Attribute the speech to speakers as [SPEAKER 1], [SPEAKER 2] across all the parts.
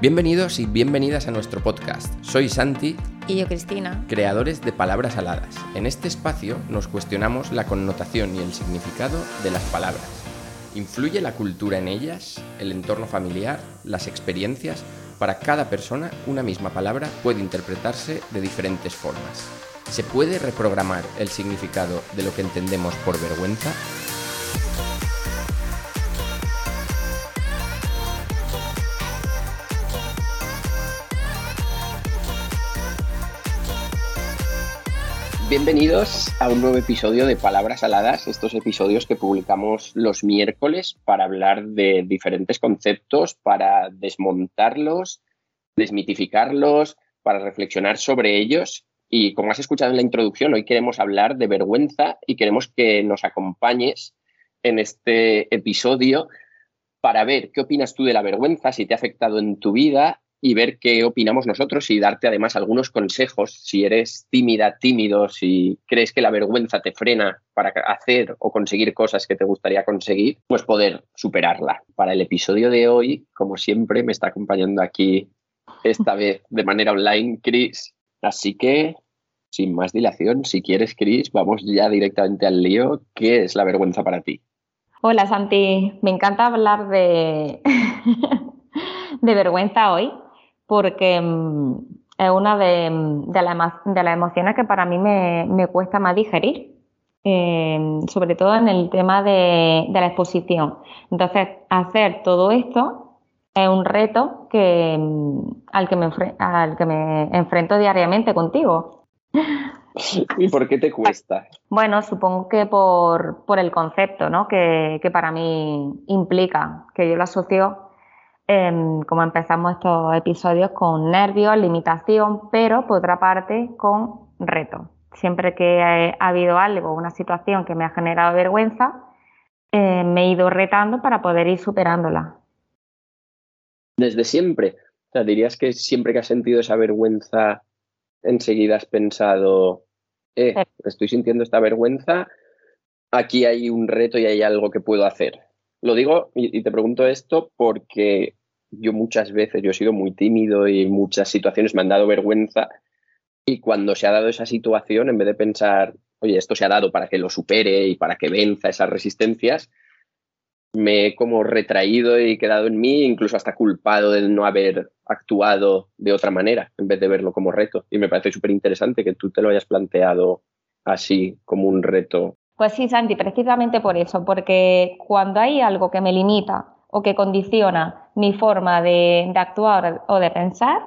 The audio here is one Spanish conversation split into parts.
[SPEAKER 1] Bienvenidos y bienvenidas a nuestro podcast. Soy Santi.
[SPEAKER 2] Y yo Cristina.
[SPEAKER 1] Creadores de palabras aladas. En este espacio nos cuestionamos la connotación y el significado de las palabras. ¿Influye la cultura en ellas? ¿El entorno familiar? ¿Las experiencias? Para cada persona, una misma palabra puede interpretarse de diferentes formas. ¿Se puede reprogramar el significado de lo que entendemos por vergüenza? Bienvenidos a un nuevo episodio de Palabras Aladas, estos episodios que publicamos los miércoles para hablar de diferentes conceptos, para desmontarlos, desmitificarlos, para reflexionar sobre ellos. Y como has escuchado en la introducción, hoy queremos hablar de vergüenza y queremos que nos acompañes en este episodio para ver qué opinas tú de la vergüenza, si te ha afectado en tu vida y ver qué opinamos nosotros y darte además algunos consejos si eres tímida, tímido, si crees que la vergüenza te frena para hacer o conseguir cosas que te gustaría conseguir, pues poder superarla. Para el episodio de hoy, como siempre, me está acompañando aquí esta vez de manera online Chris. Así que, sin más dilación, si quieres, Chris, vamos ya directamente al lío. ¿Qué es la vergüenza para ti?
[SPEAKER 2] Hola Santi, me encanta hablar de, de vergüenza hoy porque mm, es una de, mm, de, las emociones que para mí me, cuesta más digerir, eh, sobre todo en el tema de, la exposición. Entonces, hacer todo esto es un reto que, mm, al, que me, al que me enfrento diariamente contigo.
[SPEAKER 1] ¿Y por qué te cuesta?
[SPEAKER 2] Bueno, supongo que por, el concepto ¿no? que, que para mí implica, que yo lo asocio Em, como empezamos estos episodios con nervios, limitación, pero por otra parte con reto. Siempre que ha habido algo, una situación que me ha generado vergüenza, eh, me he ido retando para poder ir superándola.
[SPEAKER 1] Desde siempre. O sea, dirías que siempre que has sentido esa vergüenza, enseguida has pensado, eh, estoy sintiendo esta vergüenza, aquí hay un reto y hay algo que puedo hacer. Lo digo y, te pregunto esto porque yo muchas veces, yo he sido muy tímido y muchas situaciones me han dado vergüenza y cuando se ha dado esa situación, en vez de pensar, oye, esto se ha dado para que lo supere y para que venza esas resistencias, me he como retraído y quedado en mí, incluso hasta culpado de no haber actuado de otra manera, en vez de verlo como reto. Y me parece súper interesante que tú te lo hayas planteado así como un reto
[SPEAKER 2] pues sí, Santi, precisamente por eso, porque cuando hay algo que me limita o que condiciona mi forma de, actuar o de pensar,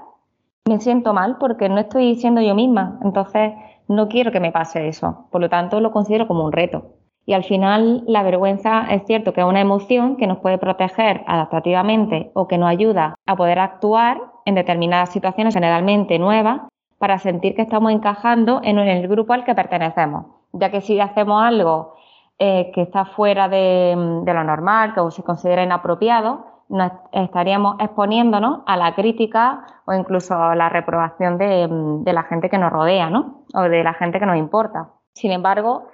[SPEAKER 2] me siento mal porque no estoy siendo yo misma. Entonces, no quiero que me pase eso. Por lo tanto, lo considero como un reto. Y al final, la vergüenza es cierto que es una emoción que nos puede proteger adaptativamente o que nos ayuda a poder actuar en determinadas situaciones generalmente nuevas para sentir que estamos encajando en el grupo al que pertenecemos ya que si hacemos algo eh, que está fuera de, lo normal, que se considera inapropiado, nos estaríamos exponiéndonos a la crítica o incluso a la reprobación de, la gente que nos rodea, ¿no? O de la gente que nos importa. Sin embargo,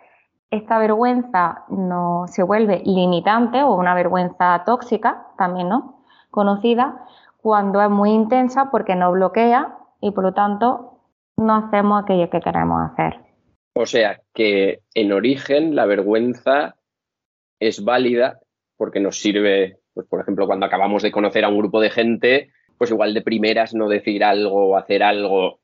[SPEAKER 2] esta vergüenza no se vuelve limitante o una vergüenza tóxica también, ¿no? Conocida cuando es muy intensa porque nos bloquea y por lo tanto no hacemos aquello que queremos hacer.
[SPEAKER 1] O sea que en origen la vergüenza es válida porque nos sirve, pues por ejemplo, cuando acabamos de conocer a un grupo de gente, pues igual de primeras no decir algo o hacer algo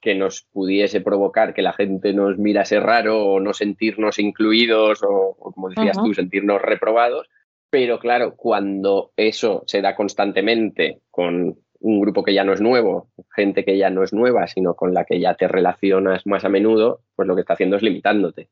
[SPEAKER 1] que nos pudiese provocar que la gente nos mirase raro o no sentirnos incluidos o, como decías tú, sentirnos reprobados. Pero claro, cuando eso se da constantemente con un grupo que ya no es nuevo, gente que ya no es nueva, sino con la que ya te relacionas más a menudo, pues lo que está haciendo es limitándote.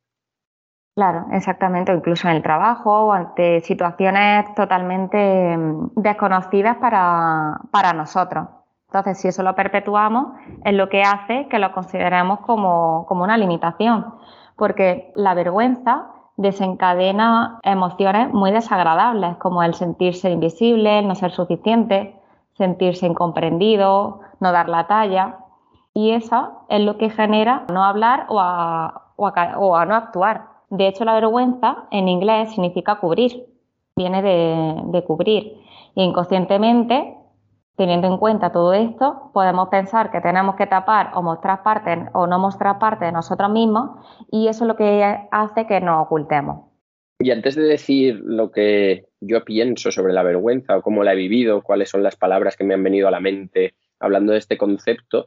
[SPEAKER 2] Claro, exactamente, incluso en el trabajo o ante situaciones totalmente mm, desconocidas para, para nosotros. Entonces, si eso lo perpetuamos, es lo que hace que lo consideremos como, como una limitación, porque la vergüenza desencadena emociones muy desagradables, como el sentirse invisible, el no ser suficiente, sentirse incomprendido, no dar la talla. Y eso es lo que genera no hablar o a, no actuar. De hecho, la vergüenza en inglés significa cubrir, viene de, cubrir. Y inconscientemente Teniendo en cuenta todo esto, podemos pensar que tenemos que tapar o mostrar parte o no mostrar parte de nosotros mismos y eso es lo que hace que nos ocultemos.
[SPEAKER 1] Y antes de decir lo que yo pienso sobre la vergüenza o cómo la he vivido, cuáles son las palabras que me han venido a la mente hablando de este concepto,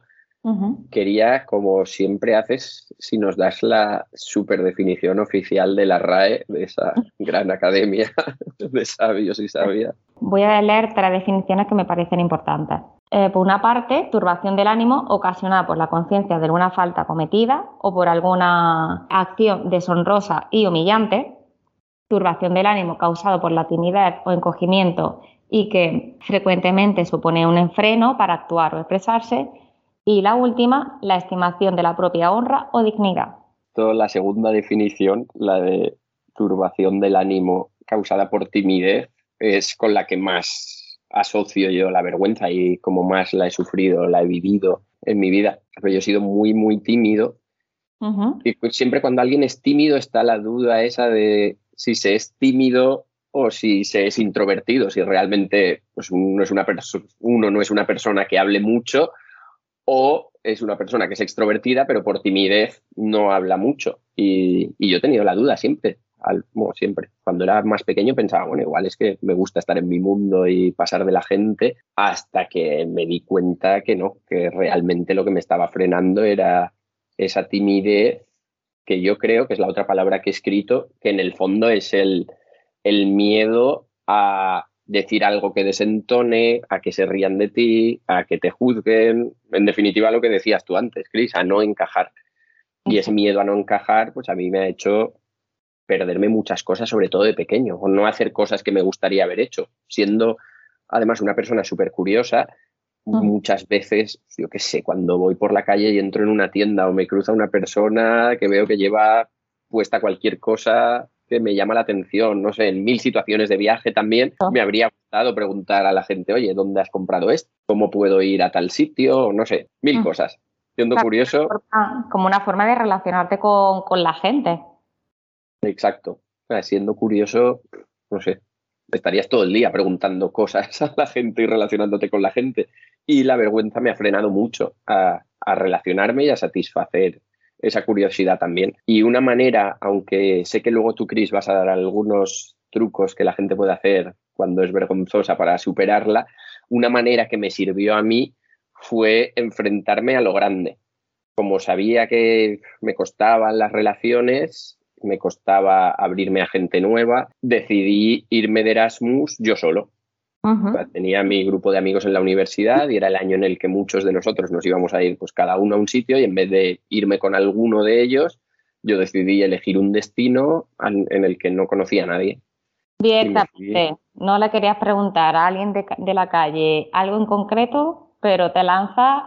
[SPEAKER 1] Quería, como siempre haces, si nos das la super definición oficial de la RAE, de esa gran academia de sabios y sabias.
[SPEAKER 2] Voy a leer tres definiciones que me parecen importantes. Eh, por una parte, turbación del ánimo ocasionada por la conciencia de alguna falta cometida o por alguna acción deshonrosa y humillante. Turbación del ánimo causado por la timidez o encogimiento y que frecuentemente supone un enfreno para actuar o expresarse y la última, la estimación de la propia honra o dignidad.
[SPEAKER 1] La segunda definición, la de turbación del ánimo causada por timidez, es con la que más asocio yo la vergüenza y como más la he sufrido, la he vivido en mi vida. Pero yo he sido muy, muy tímido. Y pues siempre cuando alguien es tímido está la duda esa de si se es tímido o si se es introvertido, si realmente pues, uno, no es una persona que hable mucho o es una persona que es extrovertida, pero por timidez no habla mucho. Y, yo he tenido la duda siempre, al, siempre. Cuando era más pequeño pensaba, bueno, igual es que me gusta estar en mi mundo y pasar de la gente, hasta que me di cuenta que no, que realmente lo que me estaba frenando era esa timidez, que yo creo que es la otra palabra que he escrito, que en el fondo es el, el miedo a decir algo que desentone, a que se rían de ti, a que te juzguen, en definitiva lo que decías tú antes, Cris, a no encajar. Y ese miedo a no encajar, pues a mí me ha hecho perderme muchas cosas, sobre todo de pequeño, o no hacer cosas que me gustaría haber hecho. Siendo además una persona súper curiosa, muchas veces, yo qué sé, cuando voy por la calle y entro en una tienda o me cruza una persona que veo que lleva puesta cualquier cosa que me llama la atención, no sé, en mil situaciones de viaje también, me habría gustado preguntar a la gente, oye, ¿dónde has comprado esto? ¿Cómo puedo ir a tal sitio? No sé, mil mm. cosas. Siendo curioso.
[SPEAKER 2] Como una forma de relacionarte con, la gente.
[SPEAKER 1] Exacto. siendo curioso, no sé, estarías todo el día preguntando cosas a la gente y relacionándote con la gente. Y la vergüenza me ha frenado mucho a, relacionarme y a satisfacer esa curiosidad también. Y una manera, aunque sé que luego tú, Cris, vas a dar algunos trucos que la gente puede hacer cuando es vergonzosa para superarla, una manera que me sirvió a mí fue enfrentarme a lo grande. Como sabía que me costaban las relaciones, me costaba abrirme a gente nueva, decidí irme de Erasmus yo solo. Tenía mi grupo de amigos en la universidad y era el año en el que muchos de nosotros nos íbamos a ir pues cada uno a un sitio y en vez de irme con alguno de ellos, yo decidí elegir un destino en el que no conocía a nadie.
[SPEAKER 2] Directamente, no le querías preguntar a alguien de, la calle algo en concreto, pero te lanza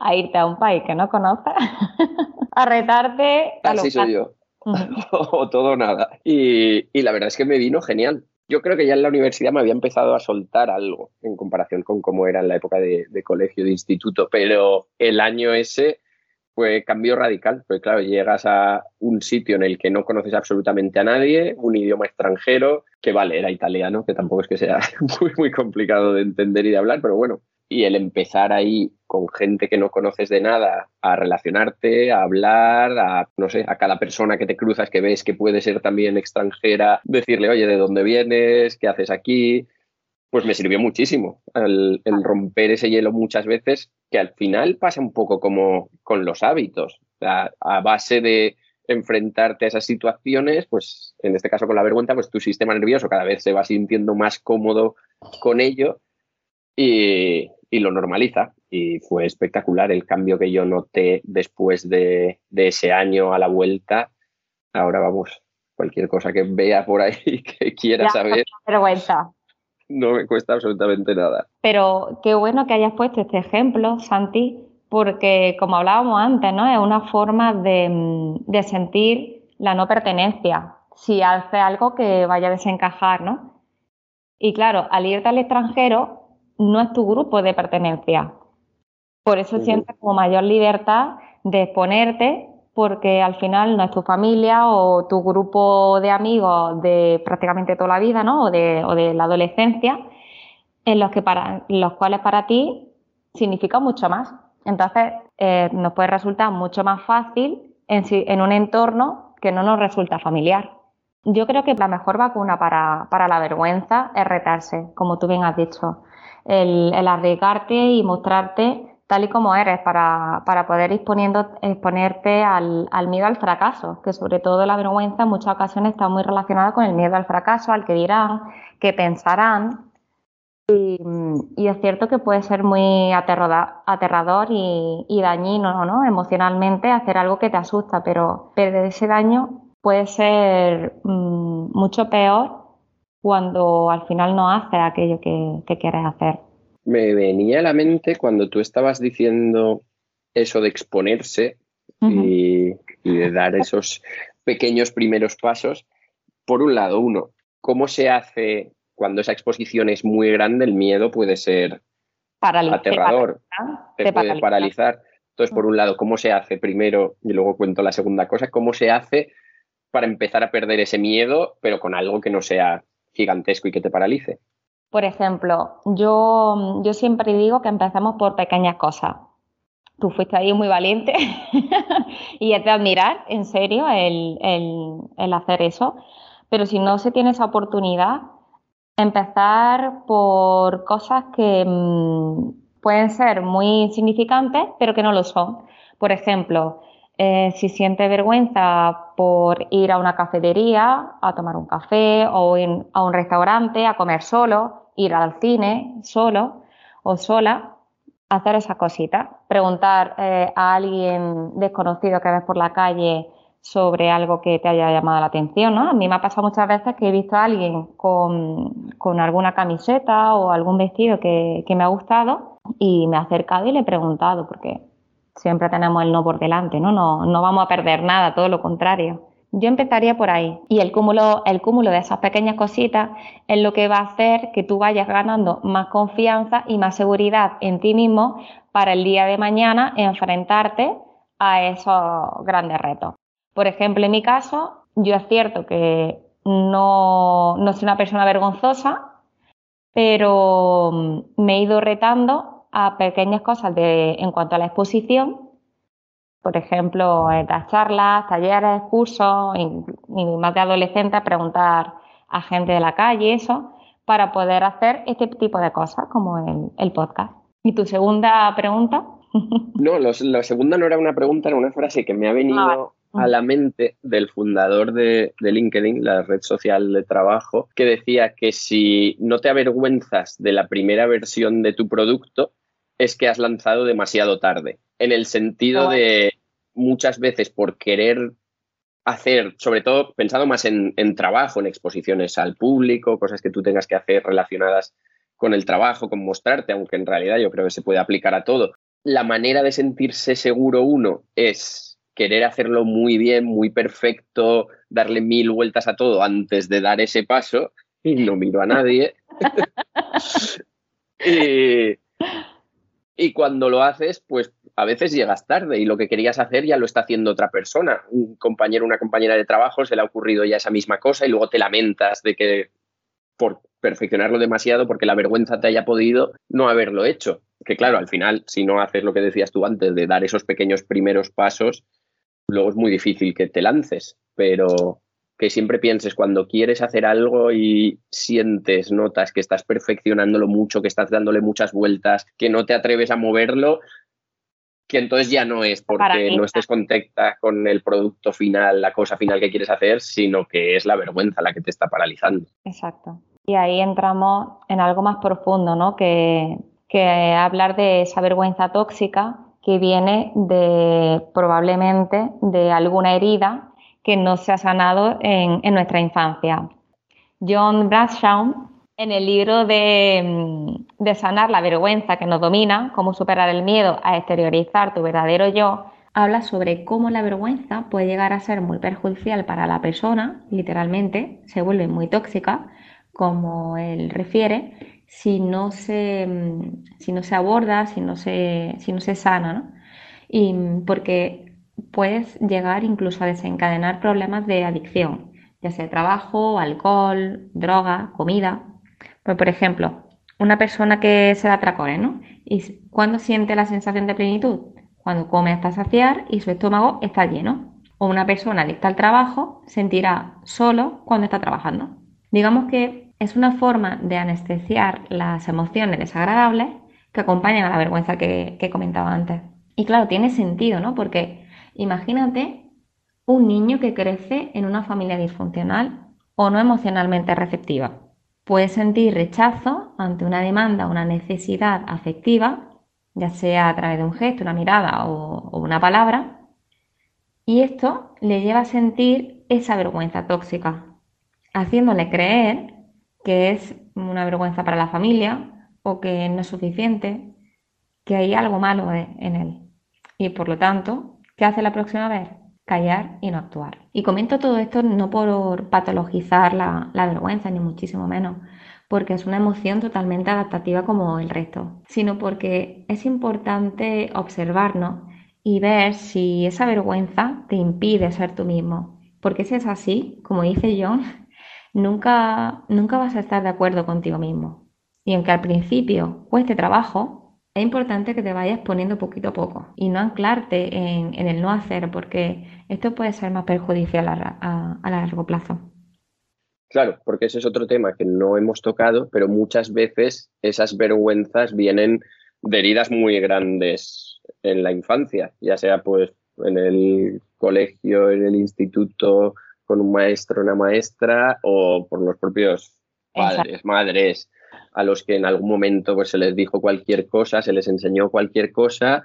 [SPEAKER 2] a, irte a un país que no conoces, a retarte.
[SPEAKER 1] A Así soy yo. o todo o nada. Y, y la verdad es que me vino genial yo creo que ya en la universidad me había empezado a soltar algo en comparación con cómo era en la época de, colegio, de instituto, pero el año ese fue cambio radical, pues claro, llegas a un sitio en el que no conoces absolutamente a nadie, un idioma extranjero, que vale, era italiano, que tampoco es que sea muy, muy complicado de entender y de hablar, pero bueno, y el empezar ahí con gente que no conoces de nada a relacionarte, a hablar, a, no sé, a cada persona que te cruzas que ves que puede ser también extranjera, decirle, oye, ¿de dónde vienes? ¿Qué haces aquí? Pues me sirvió muchísimo el, romper ese hielo muchas veces, que al final pasa un poco como con los hábitos. a base de enfrentarte a esas situaciones, pues en este caso con la vergüenza, pues tu sistema nervioso cada vez se va sintiendo más cómodo con ello y, y lo normaliza. Y fue espectacular el cambio que yo noté después de, ese año a la vuelta. Ahora vamos, cualquier cosa que vea por ahí que quiera saber.
[SPEAKER 2] Vergüenza.
[SPEAKER 1] No me cuesta absolutamente nada.
[SPEAKER 2] Pero qué bueno que hayas puesto este ejemplo, Santi, porque como hablábamos antes, ¿no? Es una forma de, de sentir la no pertenencia. Si hace algo que vaya a desencajar, ¿no? Y claro, al irte al extranjero, no es tu grupo de pertenencia. Por eso sientes como mayor libertad de exponerte porque al final no es tu familia o tu grupo de amigos de prácticamente toda la vida, ¿no? O de, la adolescencia. en los, que para, los cuales para ti significa mucho más. Entonces, eh, nos puede resultar mucho más fácil en, en, un entorno que no nos resulta familiar. Yo creo que la mejor vacuna para, para la vergüenza es retarse, como tú bien has dicho. El, arriesgarte y mostrarte tal y como eres para, para poder exponiendo, exponerte al, al, miedo al fracaso, que sobre todo la vergüenza en muchas ocasiones está muy relacionada con el miedo al fracaso, al que dirán, que pensarán. Y, es cierto que puede ser muy aterrador y, dañino ¿no? emocionalmente hacer algo que te asusta, pero perder ese daño puede ser mmm, mucho peor cuando al final no haces aquello que, que quieres hacer
[SPEAKER 1] me venía a la mente cuando tú estabas diciendo eso de exponerse y, de dar esos pequeños primeros pasos. Por un lado, uno, ¿cómo se hace cuando esa exposición es muy grande? El miedo puede ser aterrador, te, puede paralizar. Entonces, por un lado, ¿cómo se hace primero? Y luego cuento la segunda cosa, ¿cómo se hace para empezar a perder ese miedo, pero con algo que no sea gigantesco y que te paralice?
[SPEAKER 2] Por ejemplo, yo, yo siempre digo que empezamos por pequeñas cosas. Tú fuiste ahí muy valiente y es de admirar, en serio, el, el, hacer eso. Pero si no se tiene esa oportunidad, empezar por cosas que mmm, pueden ser muy significantes, pero que no lo son. Por ejemplo, eh, si siente vergüenza por ir a una cafetería a tomar un café o in, a un restaurante a comer solo, ir al cine solo o sola, hacer esa cosita, preguntar eh, a alguien desconocido que ves por la calle sobre algo que te haya llamado la atención, ¿no? A mí me ha pasado muchas veces que he visto a alguien con, con alguna camiseta o algún vestido que, que, me ha gustado y me he acercado y le he preguntado, porque siempre tenemos el no por delante, ¿no? No, no vamos a perder nada, todo lo contrario. Yo empezaría por ahí. Y el cúmulo, el cúmulo de esas pequeñas cositas es lo que va a hacer que tú vayas ganando más confianza y más seguridad en ti mismo para el día de mañana enfrentarte a esos grandes retos. Por ejemplo, en mi caso, yo es cierto que no, no soy una persona vergonzosa, pero me he ido retando a pequeñas cosas de, en cuanto a la exposición por ejemplo, en las charlas, talleres, cursos, y, más de adolescentes, preguntar a gente de la calle, eso, para poder hacer este tipo de cosas como el, el podcast. ¿Y tu segunda pregunta?
[SPEAKER 1] No, la segunda no era una pregunta, era una frase que me ha venido ah, a la mente del fundador de, de, LinkedIn, la red social de trabajo, que decía que si no te avergüenzas de la primera versión de tu producto, es que has lanzado demasiado tarde en el sentido de muchas veces por querer hacer, sobre todo pensando más en, trabajo, en exposiciones al público, cosas que tú tengas que hacer relacionadas con el trabajo, con mostrarte, aunque en realidad yo creo que se puede aplicar a todo. La manera de sentirse seguro uno es querer hacerlo muy bien, muy perfecto, darle mil vueltas a todo antes de dar ese paso, y no miro a nadie. y, y cuando lo haces, pues a veces llegas tarde y lo que querías hacer ya lo está haciendo otra persona. Un compañero, una compañera de trabajo se le ha ocurrido ya esa misma cosa y luego te lamentas de que por perfeccionarlo demasiado porque la vergüenza te haya podido no haberlo hecho. Que claro, al final, si no haces lo que decías tú antes de dar esos pequeños primeros pasos, luego es muy difícil que te lances. Pero que siempre pienses cuando quieres hacer algo y sientes, notas que estás perfeccionándolo mucho, que estás dándole muchas vueltas, que no te atreves a moverlo, que entonces ya no es porque no estés contenta con el producto final, la cosa final que quieres hacer, sino que es la vergüenza la que te está paralizando.
[SPEAKER 2] Exacto. Y ahí entramos en algo más profundo, ¿no? Que, que hablar de esa vergüenza tóxica que viene de probablemente de alguna herida que no se ha sanado en, nuestra infancia. John Bradshaw, en el libro de, mm, de, Sanar la vergüenza que nos domina, cómo superar el miedo a exteriorizar tu verdadero yo, habla sobre cómo la vergüenza puede llegar a ser muy perjudicial para la persona, literalmente, se vuelve muy tóxica, como él refiere, si no se, mm, si no se aborda, si no se, si no se sana, ¿no? Y mm, porque puedes llegar incluso a desencadenar problemas de adicción, ya sea trabajo, alcohol, droga, comida. Pues, por ejemplo, una persona que se da tracones, ¿no? ¿Y cuándo siente la sensación de plenitud? Cuando come hasta saciar y su estómago está lleno. O una persona adicta al trabajo sentirá solo cuando está trabajando. Digamos que es una forma de anestesiar las emociones desagradables que acompañan a la vergüenza que, que comentaba antes. Y claro, tiene sentido, ¿no? Porque imagínate un niño que crece en una familia disfuncional o no emocionalmente receptiva. Puede sentir rechazo ante una demanda una necesidad afectiva, ya sea a través de un gesto, una mirada o, o una palabra, y esto le lleva a sentir esa vergüenza tóxica, haciéndole creer que es una vergüenza para la familia o que no es suficiente, que hay algo malo en él. Y por lo tanto, ¿qué hace la próxima vez? callar y no actuar. Y comento todo esto no por patologizar la, vergüenza, ni muchísimo menos, porque es una emoción totalmente adaptativa como el resto, sino porque es importante observarnos y ver si esa vergüenza te impide ser tú mismo. Porque si es así, como dice John, nunca, nunca vas a estar de acuerdo contigo mismo. Y aunque al principio cueste trabajo, es importante que te vayas poniendo poquito a poco y no anclarte en, el no hacer, porque esto puede ser más perjudicial a, a, largo plazo.
[SPEAKER 1] Claro, porque ese es otro tema que no hemos tocado, pero muchas veces esas vergüenzas vienen de heridas muy grandes en la infancia, ya sea pues en el colegio, en el instituto, con un maestro, una maestra o por los propios padres, madres a los que en algún momento pues, se les dijo cualquier cosa, se les enseñó cualquier cosa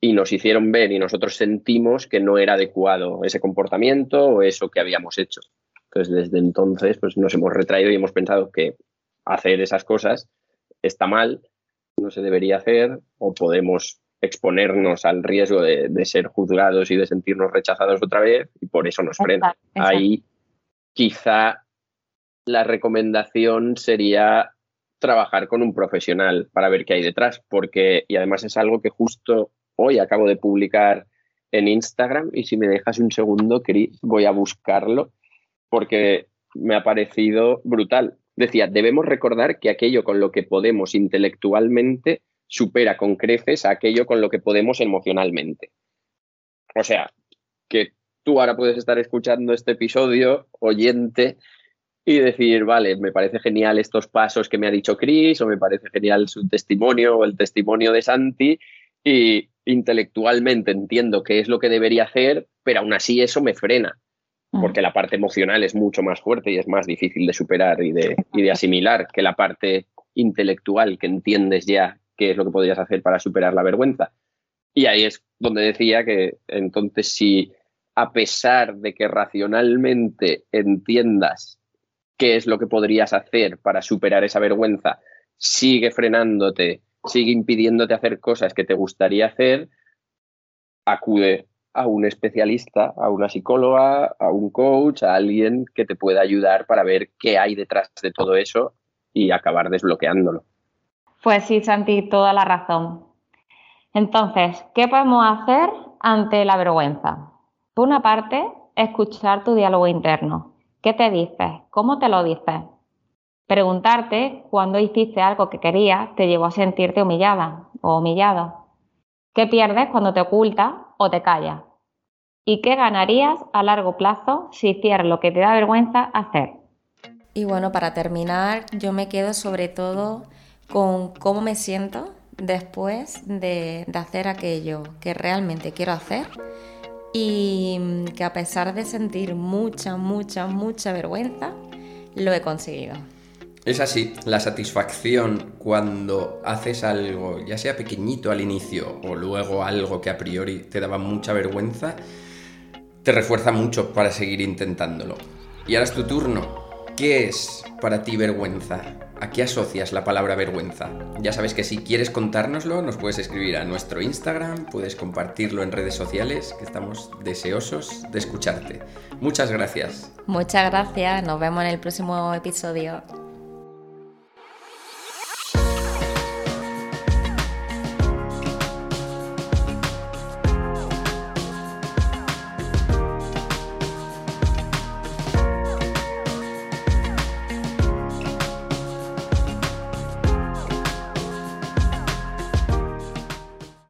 [SPEAKER 1] y nos hicieron ver y nosotros sentimos que no era adecuado ese comportamiento o eso que habíamos hecho. Entonces, desde entonces, pues nos hemos retraído y hemos pensado que hacer esas cosas está mal, no se debería hacer o podemos exponernos al riesgo de, ser juzgados y de sentirnos rechazados otra vez y por eso nos frena. Ahí quizá la recomendación sería trabajar con un profesional para ver qué hay detrás, porque, y además es algo que justo hoy acabo de publicar en Instagram, y si me dejas un segundo, Cris, voy a buscarlo, porque me ha parecido brutal. Decía, debemos recordar que aquello con lo que podemos intelectualmente supera con creces aquello con lo que podemos emocionalmente. O sea, que tú ahora puedes estar escuchando este episodio, oyente, y decir, vale, me parece genial estos pasos que me ha dicho Chris o me parece genial su testimonio o el testimonio de Santi y intelectualmente entiendo qué es lo que debería hacer, pero aún así eso me frena, mm. porque la parte emocional es mucho más fuerte y es más difícil de superar y de, y de asimilar que la parte intelectual que entiendes ya qué es lo que podrías hacer para superar la vergüenza. Y ahí es donde decía que entonces si a pesar de que racionalmente entiendas qué es lo que podrías hacer para superar esa vergüenza, sigue frenándote, sigue impidiéndote hacer cosas que te gustaría hacer, acude a un especialista, a una psicóloga, a un coach, a alguien que te pueda ayudar para ver qué hay detrás de todo eso y acabar desbloqueándolo.
[SPEAKER 2] Pues sí, Santi, toda la razón. Entonces, ¿qué podemos hacer ante la vergüenza? Por una parte, escuchar tu diálogo interno. ¿Qué te dices? ¿Cómo te lo dices? Preguntarte cuando hiciste algo que querías te llevó a sentirte humillada o humillado. ¿Qué pierdes cuando te ocultas o te callas? ¿Y qué ganarías a largo plazo si hicieras lo que te da vergüenza hacer? Y bueno, para terminar, yo me quedo sobre todo con cómo me siento después de, de hacer aquello que realmente quiero hacer y que a pesar de sentir mucha, mucha, mucha vergüenza, lo he conseguido.
[SPEAKER 3] Es así, la satisfacción cuando haces algo, ya sea pequeñito al inicio o luego algo que a priori te daba mucha vergüenza, te refuerza mucho para seguir intentándolo. Y ahora es tu turno. ¿Qué es para ti vergüenza? ¿A qué asocias la palabra vergüenza? Ya sabes que si quieres contárnoslo, nos puedes escribir a nuestro Instagram, puedes compartirlo en redes sociales, que estamos deseosos de escucharte. Muchas gracias.
[SPEAKER 2] Muchas gracias, nos vemos en el próximo episodio.